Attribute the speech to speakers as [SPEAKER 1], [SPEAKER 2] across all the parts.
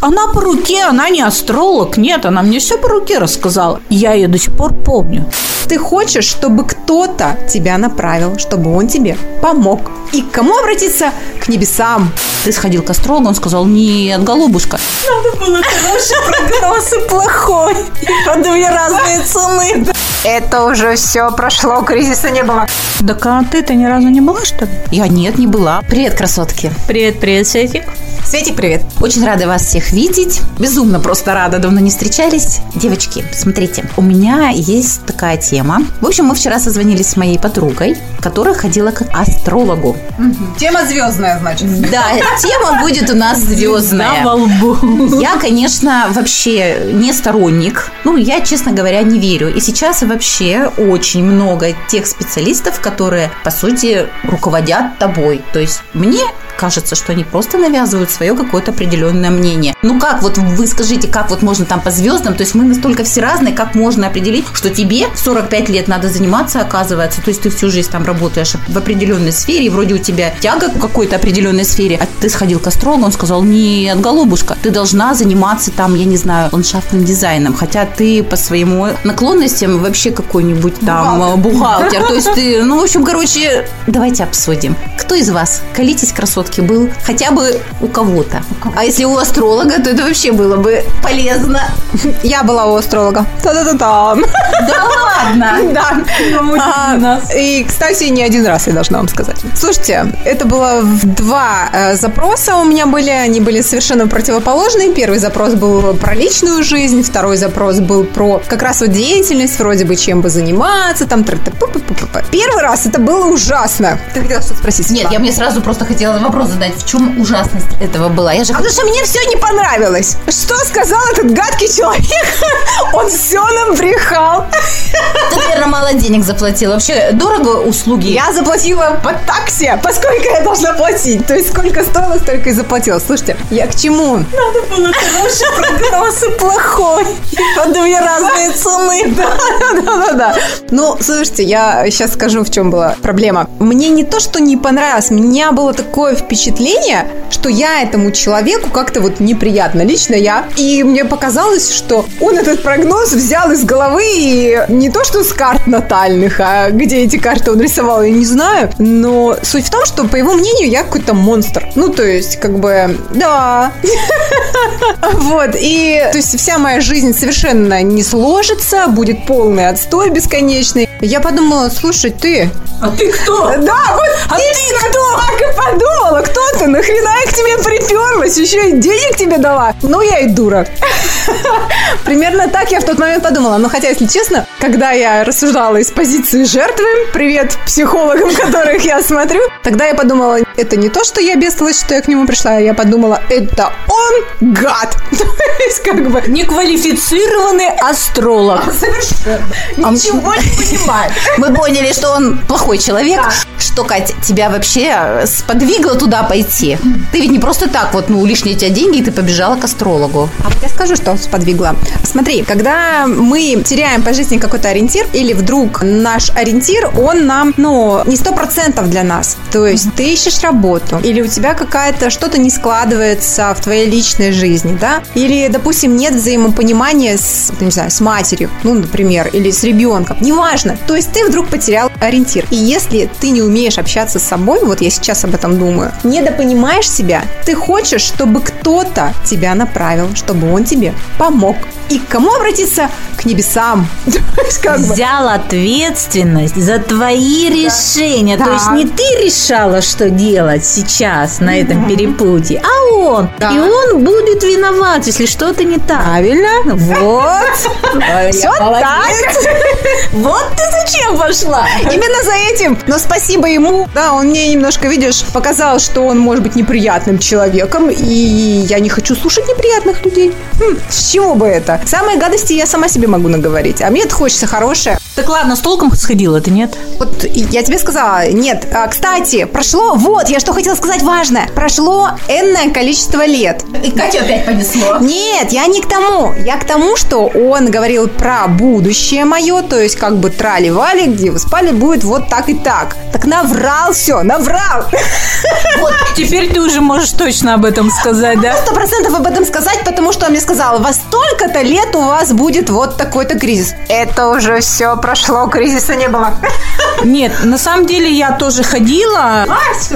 [SPEAKER 1] Она по руке, она не астролог. Нет, она мне все по руке рассказала. Я ее до сих пор помню.
[SPEAKER 2] Ты хочешь, чтобы кто-то тебя направил, чтобы он тебе помог. И к кому обратиться? К небесам.
[SPEAKER 1] Ты сходил к астрологу, он сказал, нет, голубушка.
[SPEAKER 2] Надо было хороший прогноз и плохой. И две разные цены. Это уже все прошло, кризиса не было.
[SPEAKER 1] Так а ты-то ни разу не была, что ли?
[SPEAKER 3] Я нет, не была. Привет, красотки.
[SPEAKER 1] Привет, привет, Светик.
[SPEAKER 2] Светик, привет.
[SPEAKER 3] Очень рада вас всех видеть. Безумно просто рада, давно не встречались. Девочки, смотрите, у меня есть такая тема. В общем, мы вчера созвонились с моей подругой, которая ходила к астрологу.
[SPEAKER 2] Тема звездная, значит.
[SPEAKER 3] Да, тема будет у нас звездная.
[SPEAKER 1] во лбу.
[SPEAKER 3] Я, конечно, вообще не сторонник. Ну, я, честно говоря, не верю. И сейчас вообще очень много тех специалистов, которые, по сути, руководят тобой. То есть мне кажется, что они просто навязывают свое какое-то определенное мнение. Ну как, вот вы скажите, как вот можно там по звездам, то есть мы настолько все разные, как можно определить, что тебе в 45 лет надо заниматься, оказывается, то есть ты всю жизнь там работаешь в определенной сфере, и вроде у тебя тяга к какой-то определенной сфере, а ты сходил к астрологу, он сказал, нет, голубушка, ты должна заниматься там, я не знаю, ландшафтным дизайном, хотя ты по своему наклонностям вообще какой-нибудь там бухгалтер, то есть ты, ну, в общем, короче, давайте обсудим. Кто из вас, колитесь красотки, был хотя бы у кого-то. А если у астролога, то это вообще было бы полезно.
[SPEAKER 2] Я была у астролога. Та-да-да-та.
[SPEAKER 3] Да ладно?
[SPEAKER 2] Да. А, И, кстати, не один раз, я должна вам сказать. Слушайте, это было два э, запроса у меня были. Они были совершенно противоположные. Первый запрос был про личную жизнь, второй запрос был про как раз вот деятельность, вроде бы чем бы заниматься, там Первый раз это было ужасно. Ты хотела что-то спросить?
[SPEAKER 3] Нет, я мне сразу просто хотела вопрос задать, в чем ужасность этого была? Я же
[SPEAKER 2] А потому что мне все не понравилось. Что сказал этот гадкий человек? Он все нам брехал.
[SPEAKER 3] ты, наверное, мало денег заплатила. Вообще дорого услуги?
[SPEAKER 2] Я заплатила по таксе, поскольку я должна платить. То есть сколько стоило, столько и заплатила. Слушайте, я к чему? Надо было хороший прогноз и плохой. По две разные цены. Да, да, да, да. Ну, слушайте, я сейчас скажу, в чем была проблема. Мне не то, что не понравилось, у меня было такое впечатление, что я этому человеку как-то вот неприятно, лично я. И мне показалось, что он этот прогноз взял из головы и не то, что с карт натальных, а где эти карты он рисовал, я не знаю. Но суть в том, что, по его мнению, я какой-то монстр. Ну, то есть, как бы, да. Вот, и, то есть, вся моя жизнь совершенно не сложится, будет полный отстой бесконечный. Я подумала, слушай, ты...
[SPEAKER 1] А ты кто?
[SPEAKER 2] Да, вот
[SPEAKER 1] А
[SPEAKER 2] ты
[SPEAKER 1] ты кто?
[SPEAKER 2] Подумала, кто ты, нахрена я к тебе приперлась, еще и денег тебе дала. Ну, я и дура. Примерно так я в тот момент подумала. Но хотя, если честно, когда я рассуждала из позиции жертвы, привет психологам, которых я смотрю, тогда я подумала, это не то, что я бестолочь, что я к нему пришла, я подумала, это он гад. То есть, как бы,
[SPEAKER 1] Неквалифицированный астролог.
[SPEAKER 2] ничего не понимает.
[SPEAKER 3] Мы поняли, что он плохой человек. Что, Катя, тебя вообще сподвигло туда пойти? Ты ведь не просто так вот, ну, лишние у тебя деньги, и ты побежала к астрологу.
[SPEAKER 2] А вот я скажу, что сподвигла. Смотри, когда мы теряем по жизни какой-то ориентир, или вдруг наш ориентир, он нам, ну, не сто процентов для нас. То есть ты ищешь работу, или у тебя какая-то что-то не складывается в твоей личной жизни, да? Или, допустим, нет взаимопонимания с, не знаю, с матерью, ну, например, или с ребенком. Неважно. То есть ты вдруг потерял ориентир. И если ты не умеешь общаться с собой, вот я сейчас об этом думаю, недопонимаешь себя, ты хочешь, чтобы кто-то тебя направил, чтобы он тебе помог. И к кому обратиться? К небесам.
[SPEAKER 1] Взял ответственность за твои решения. То есть не ты решала, что делать сейчас на этом перепутье, а он. И он будет виноват, если что-то не так.
[SPEAKER 2] Правильно. Вот. Все так.
[SPEAKER 1] Вот ты зачем пошла?
[SPEAKER 2] Именно за этим. Но спасибо ему. Да, он мне немножко, видишь, показал, что он может быть неприятным человеком. И я не хочу слушать неприятных людей. Хм, с чего бы это? Самые гадости я сама себе могу наговорить. А мне-то хочется хорошее.
[SPEAKER 1] Так ладно, с толком сходила ты, нет?
[SPEAKER 2] Вот я тебе сказала, нет. А, кстати, прошло, вот, я что хотела сказать важное. Прошло энное количество лет.
[SPEAKER 3] И Катю опять понесло.
[SPEAKER 2] Нет, я не к тому. Я к тому, что он говорил про будущее мое, то есть как бы трали-вали, где вы спали, будет вот так и так. Так наврал все, наврал.
[SPEAKER 1] Вот теперь ты уже можешь точно об этом сказать, да?
[SPEAKER 2] Сто процентов об этом сказать, потому что он мне сказал, во столько-то лет у вас будет вот такой-то кризис. Это уже все прошло, кризиса не было.
[SPEAKER 1] Нет, на самом деле я тоже ходила,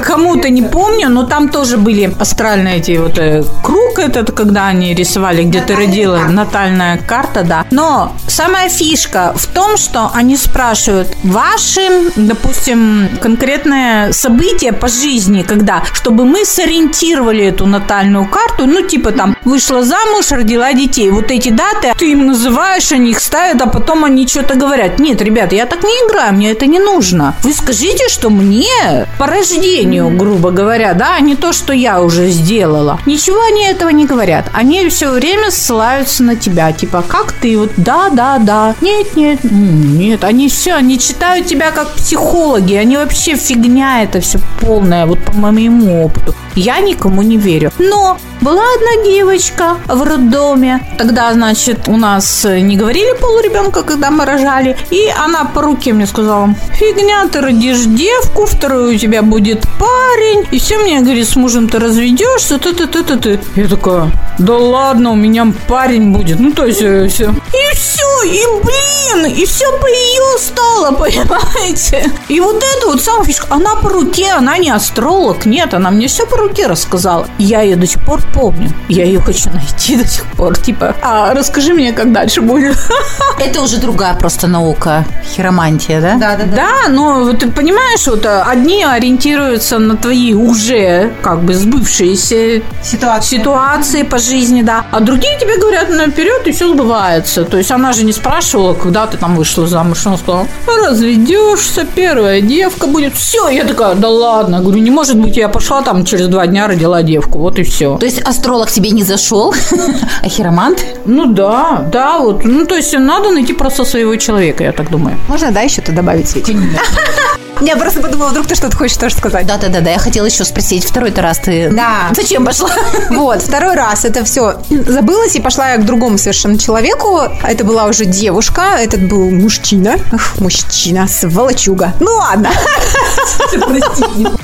[SPEAKER 1] кому-то не помню, но там тоже были астральные эти вот э, круг этот, когда они рисовали, где ты родила, натальная карта, да. Но самая фишка в том, что они спрашивают ваши, допустим, конкретное событие по жизни, когда, чтобы мы сориентировали эту натальную карту, ну типа там вышла замуж, родила детей, вот эти даты ты им называешь, они их ставят, а потом они что-то говорят. Нет, ребята, я так не играю, мне это не нужно. Вы скажите, что мне по рождению, грубо говоря, да, а не то, что я уже сделала. Ничего они этого не говорят. Они все время ссылаются на тебя. Типа, как ты? Вот да, да, да. Нет, нет, нет. Они все, они читают тебя как психологи. Они вообще фигня это все полная, вот по моему опыту. Я никому не верю. Но была одна девочка в роддоме. Тогда, значит, у нас не говорили полуребенка, когда мы рожали. И она по руке мне сказала, фигня, ты родишь девку, второй у тебя будет парень. И все мне говорит, с мужем ты разведешься, ты ты ты ты ты Я такая, да ладно, у меня парень будет. Ну, то есть, э, все. И все, и блин, и все по ее стало, понимаете? И вот это вот самая фишка, она по руке, она не астролог, нет, она мне все по руке рассказала. Я ее до сих пор помню. Я ее хочу найти до сих пор. Типа, а расскажи мне, как дальше будет.
[SPEAKER 3] Это уже другая просто наука. Хиромантия, да?
[SPEAKER 2] Да, да, да.
[SPEAKER 1] Да, но ты понимаешь, вот э, одни ориентируются на твои уже как бы сбывшиеся
[SPEAKER 2] Ситуация.
[SPEAKER 1] ситуации по жизни, да. А другие тебе говорят наперед, и все сбывается. То есть она же не спрашивала, когда ты там вышла замуж. Она сказала, разведешься, первая девка будет. Все, я такая, да ладно. Я говорю, не может быть, я пошла там через два дня родила девку. Вот и все.
[SPEAKER 3] То есть астролог тебе не зашел, а хиромант?
[SPEAKER 1] Ну да, да, вот. Ну, то есть надо найти просто своего человека, я так думаю.
[SPEAKER 2] Можно, да, еще-то добавить, Свеча? Я просто подумала, вдруг ты что-то хочешь тоже сказать.
[SPEAKER 3] Да-да-да, я хотела еще спросить, второй-то раз ты
[SPEAKER 2] Да.
[SPEAKER 3] зачем пошла?
[SPEAKER 2] Вот, второй раз это все забылось, и пошла я к другому совершенно человеку. Это была уже девушка, этот был мужчина. Ах, мужчина, сволочуга. Ну ладно.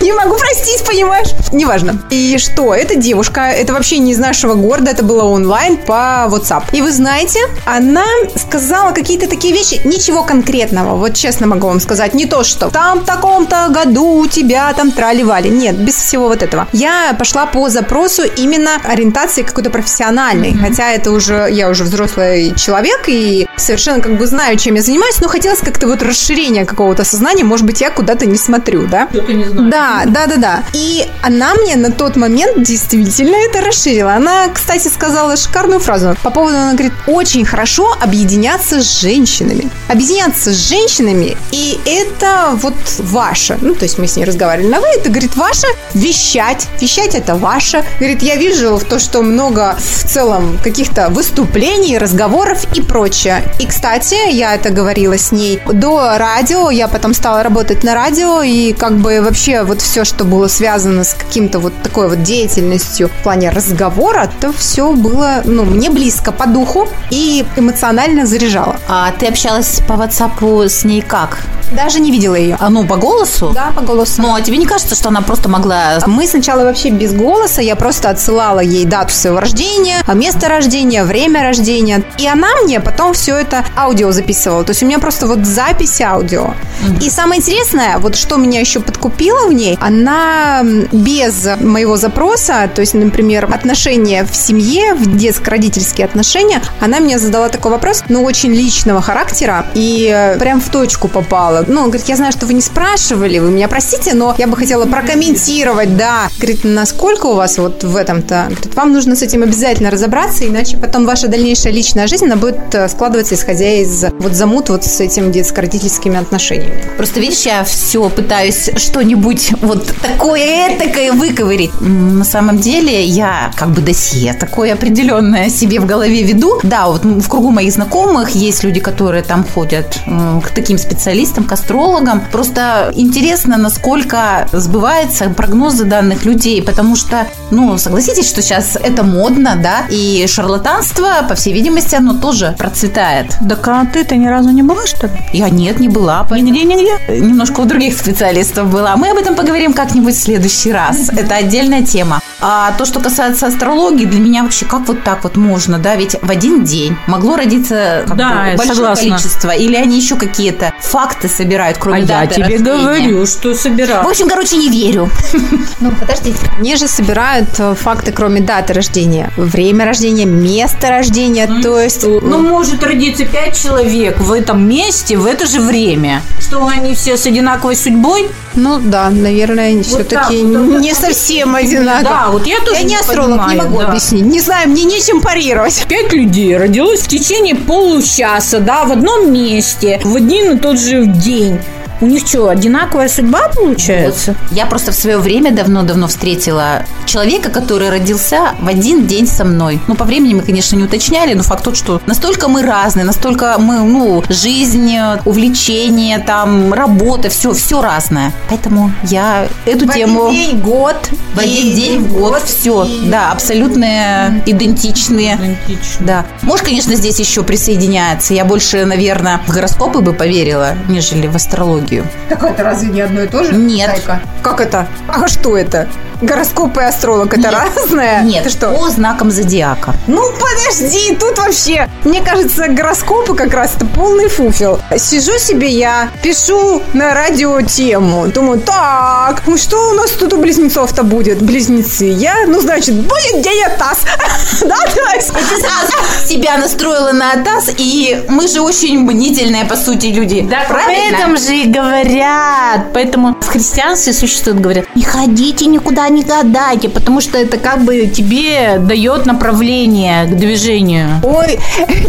[SPEAKER 2] Не могу простить, понимаешь? Неважно. И что, эта девушка, это вообще не из нашего города, это было онлайн по WhatsApp. И вы знаете, она сказала какие-то такие вещи, ничего конкретного, вот честно могу вам сказать, не то, что там в таком-то году у тебя там трали-вали. Нет, без всего вот этого. Я пошла по запросу именно ориентации какой-то профессиональной. Хотя это уже, я уже взрослый человек и совершенно как бы знаю, чем я занимаюсь, но хотелось как-то вот расширения какого-то сознания. Может быть, я куда-то не смотрю, да? Да, да, да, да. И она мне на тот момент действительно это расширила. Она, кстати, сказала шикарную фразу по поводу, она говорит, очень хорошо объединяться с женщинами. Объединяться с женщинами, и это вот ваше. Ну, то есть мы с ней разговаривали на вы, это, говорит, ваше вещать. Вещать это ваше. Говорит, я вижу в то, что много в целом каких-то выступлений, разговоров и прочее. И, кстати, я это говорила с ней до радио, я потом стала работать на радио, и как бы вообще вот все, что было связано с каким-то вот такой вот деятельностью в плане разговора, то все было, ну, мне близко по духу и эмоционально заряжало.
[SPEAKER 3] А ты общалась по WhatsApp с ней как?
[SPEAKER 2] Даже не видела ее.
[SPEAKER 3] А ну, по голосу?
[SPEAKER 2] Да, по голосу.
[SPEAKER 3] Ну, а тебе не кажется, что она просто могла...
[SPEAKER 2] Мы сначала вообще без голоса, я просто отсылала ей дату своего рождения, место рождения, время рождения. И она мне потом все это аудио записывала. То есть у меня просто вот запись аудио. И самое интересное, вот что меня еще подкупило в ней, она без моего запроса, то есть, например, отношения в семье, в детско-родительские отношения, она мне задала такой вопрос, ну, очень личного характера, и э, прям в точку попала. Сказала. Ну, он говорит, я знаю, что вы не спрашивали, вы меня простите, но я бы хотела прокомментировать, да. Говорит, насколько у вас вот в этом-то? Говорит, вам нужно с этим обязательно разобраться, иначе потом ваша дальнейшая личная жизнь, она будет э, складываться, исходя из вот замут вот с этим детско-родительскими отношениями.
[SPEAKER 3] Просто видишь, я все пытаюсь что-нибудь вот такое этакое выковырить. На самом деле я как бы досье такое определенное себе в голове веду. Да, вот в кругу моих знакомых есть люди, которые там ходят к таким специалистам, к астрологам. Просто интересно, насколько сбываются прогнозы данных людей, потому что, ну, согласитесь, что сейчас это модно, да, и шарлатанство, по всей видимости, оно тоже процветает.
[SPEAKER 1] Да а ты-то ни разу не была, что ли?
[SPEAKER 3] Я нет, не была.
[SPEAKER 1] Нигде, нигде?
[SPEAKER 3] Немножко у других специалистов была. Мы об этом поговорим как-нибудь в следующий раз. Это отдельная тема. А то, что касается астрологии, для меня вообще как вот так вот можно, да? Ведь в один день могло родиться
[SPEAKER 1] да,
[SPEAKER 3] большое
[SPEAKER 1] согласна.
[SPEAKER 3] количество. Или они еще какие-то факты собирают, кроме
[SPEAKER 1] а
[SPEAKER 3] даты
[SPEAKER 1] я тебе
[SPEAKER 3] рождения.
[SPEAKER 1] говорю, что собирают.
[SPEAKER 3] В общем, короче, не верю.
[SPEAKER 2] Ну, подождите. Они же собирают э, факты, кроме даты рождения. Время рождения, место рождения, то есть...
[SPEAKER 1] Ну, может родиться пять человек в этом месте в это же время. Что они все с одинаковой судьбой?
[SPEAKER 2] Ну да, наверное, все-таки
[SPEAKER 1] так вот,
[SPEAKER 2] не совсем одинаково.
[SPEAKER 1] Да, вот я тоже
[SPEAKER 2] Я не
[SPEAKER 1] не
[SPEAKER 2] астролог, не
[SPEAKER 1] понимаю,
[SPEAKER 2] могу
[SPEAKER 1] да.
[SPEAKER 2] объяснить. Не знаю, мне нечем парировать.
[SPEAKER 1] Пять людей родилось в течение получаса, да, в одном месте, в один и тот же Jean. У них что, одинаковая судьба получается?
[SPEAKER 3] Я просто в свое время давно-давно встретила человека, который родился в один день со мной. Ну, по времени мы, конечно, не уточняли, но факт тот, что настолько мы разные, настолько мы, ну, жизнь, увлечение, там, работа, все, все разное. Поэтому я эту
[SPEAKER 2] В
[SPEAKER 3] тему...
[SPEAKER 2] один день, год.
[SPEAKER 3] В один день, в год, все.
[SPEAKER 2] и-
[SPEAKER 3] Да, абсолютно идентичные.
[SPEAKER 1] Идентично.
[SPEAKER 3] Да. Может, конечно, здесь еще присоединяется. Я больше, наверное, в гороскопы бы поверила, нежели в астрологию.
[SPEAKER 2] Так это разве не одно и то же?
[SPEAKER 3] Нет.
[SPEAKER 2] Зайка? Как это? А что это? Гороскоп и астролог это
[SPEAKER 3] Нет.
[SPEAKER 2] разное?
[SPEAKER 3] Нет,
[SPEAKER 2] Ты что?
[SPEAKER 3] по знакам зодиака.
[SPEAKER 2] Ну подожди, тут вообще, мне кажется, гороскопы как раз это полный фуфел. Сижу себе я, пишу на радио тему, думаю, так, ну что у нас тут у близнецов-то будет? Близнецы, я, ну значит, будет день таз. Да, есть.
[SPEAKER 3] Ты сразу себя настроила на АТАС, и мы же очень мнительные, по сути, люди.
[SPEAKER 1] Да,
[SPEAKER 3] правильно?
[SPEAKER 1] поэтому же и говорят. Поэтому в христианстве существует, говорят, не ходите никуда, не гадайте, потому что это как бы тебе дает направление к движению.
[SPEAKER 2] Ой,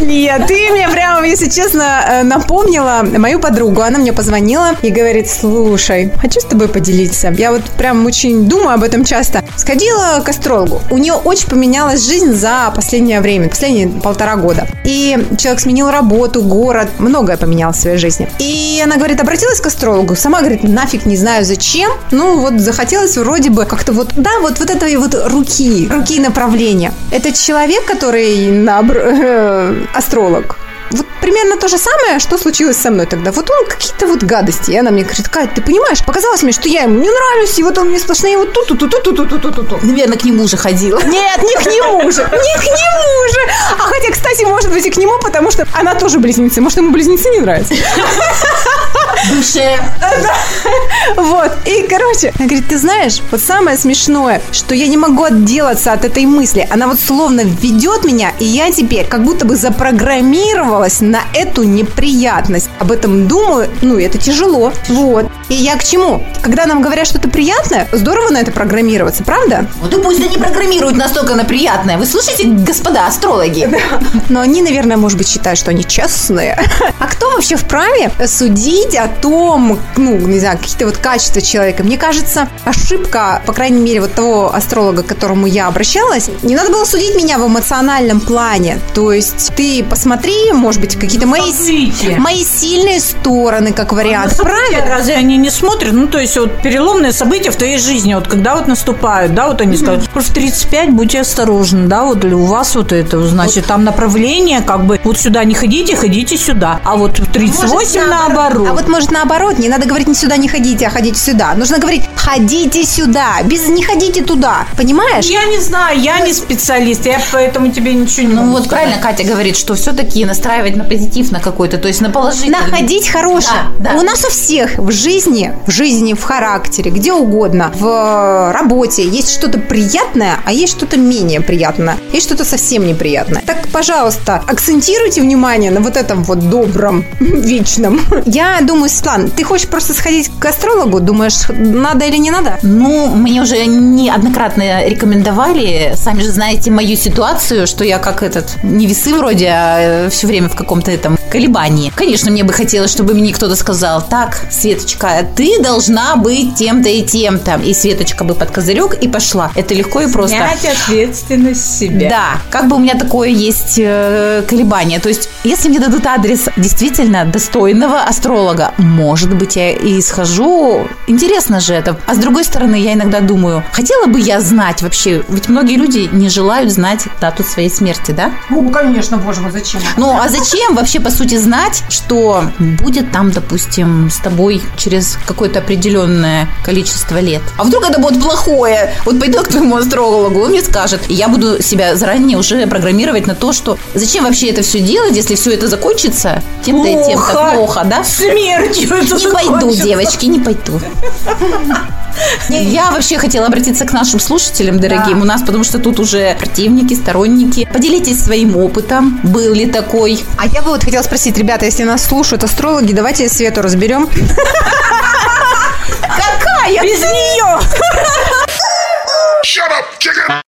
[SPEAKER 2] нет, ты мне прямо, если честно, э, напомнила мою подругу. Она мне позвонила и говорит, слушай, хочу с тобой поделиться. Я вот прям очень думаю об этом часто. Сходила к астрологу. У нее очень поменялась жизнь за последнее время, последние полтора года. И человек сменил работу, город, многое поменялось в своей жизни. И она говорит, обратилась к астрологу, сама говорит, нафиг не знаю зачем. Ну вот захотелось вроде бы как-то вот, да, вот, вот этой вот руки, руки направления. Это человек, который набр- э, астролог. Вот примерно то же самое, что случилось со мной тогда. Вот он какие-то вот гадости. И она мне говорит, Кать, ты понимаешь, показалось мне, что я ему не нравлюсь, и вот он мне сплошные вот тут тут тут тут тут тут тут тут
[SPEAKER 3] Наверное, к нему уже ходила.
[SPEAKER 2] Нет, не к нему же, не к нему же. А хотя, кстати, может быть и к нему, потому что она тоже близнецы. Может, ему близнецы не нравятся.
[SPEAKER 3] Душе.
[SPEAKER 2] Вот. И, короче, она говорит, ты знаешь, вот самое смешное, что я не могу отделаться от этой мысли. Она вот словно ведет меня, и я теперь как будто бы запрограммировалась на эту неприятность. Об этом думаю, ну, это тяжело. Вот. И я к чему? Когда нам говорят что-то приятное, здорово на это программироваться, правда?
[SPEAKER 3] Вот и пусть они программируют настолько на приятное. Вы слышите, господа астрологи?
[SPEAKER 2] Но они, наверное, может быть, считают, что они честные. А кто вообще вправе судить о том, ну, не знаю, какие-то вот качества человека? Мне кажется, ошибка, по крайней мере, вот того астролога, к которому я обращалась, не надо было судить меня в эмоциональном плане. То есть ты посмотри, может быть, какие-то мои,
[SPEAKER 1] Смотрите.
[SPEAKER 2] мои сильные стороны, как вариант.
[SPEAKER 1] Ну, события
[SPEAKER 2] Правильно?
[SPEAKER 1] Разве они не смотрят? Ну, то есть, вот переломные события в твоей жизни, вот когда вот наступают, да, вот они скажут, вот в 35 будьте осторожны, да, вот или у вас вот это, значит, там направление, как бы, вот сюда не ходите, ходите сюда, а вот в 38
[SPEAKER 2] Может,
[SPEAKER 1] наоборот.
[SPEAKER 2] А вот может наоборот, не надо говорить не сюда не ходите, а ходите сюда. Нужно говорить ходите сюда, без не ходите туда. Понимаешь?
[SPEAKER 1] Я не знаю, я не специалист, я поэтому тебе ничего не
[SPEAKER 3] Ну вот
[SPEAKER 1] сказать.
[SPEAKER 3] правильно Катя говорит, что все-таки настраивать на позитив на какой-то, то есть на положительный.
[SPEAKER 2] Находить хорошее.
[SPEAKER 3] Да, да.
[SPEAKER 2] У нас у всех в жизнь жизни, в жизни, в характере, где угодно, в работе есть что-то приятное, а есть что-то менее приятное, есть что-то совсем неприятное. Так, пожалуйста, акцентируйте внимание на вот этом вот добром, вечном. Я думаю, Светлана, ты хочешь просто сходить к астрологу? Думаешь, надо или не надо?
[SPEAKER 3] Ну, мне уже неоднократно рекомендовали. Сами же знаете мою ситуацию, что я как этот, не весы вроде, а все время в каком-то этом колебании. Конечно, мне бы хотелось, чтобы мне кто-то сказал, так, Светочка, ты должна быть тем-то и тем-то. И Светочка бы под козырек и пошла. Это легко и просто.
[SPEAKER 1] Снять ответственность с себя.
[SPEAKER 3] Да, как бы у меня такое есть э, колебание. То есть, если мне дадут адрес действительно достойного астролога, может быть, я и схожу. Интересно же это. А с другой стороны, я иногда думаю, хотела бы я знать вообще, ведь многие люди не желают знать дату своей смерти, да?
[SPEAKER 2] Ну, конечно, боже мой, зачем?
[SPEAKER 3] Ну, а зачем вообще, по сути, знать, что будет там, допустим, с тобой через какое-то определенное количество лет? А вдруг это будет плохое? Вот пойду к твоему астрологу, он мне скажет, и я буду себя заранее уже программировать на то, что зачем вообще это все делать, если все это закончится тем-то и тем-то плохо, да?
[SPEAKER 1] Смертью это
[SPEAKER 3] Не пойду, девочки, не пойду. Я вообще хотела обратиться к нашим слушателям, дорогим. У нас, потому что тут уже противники, сторонники. Поделитесь своим опытом. Был ли такой?
[SPEAKER 2] А я бы вот хотела спросить, ребята, если нас слушают астрологи, давайте Свету разберем.
[SPEAKER 1] Без нее.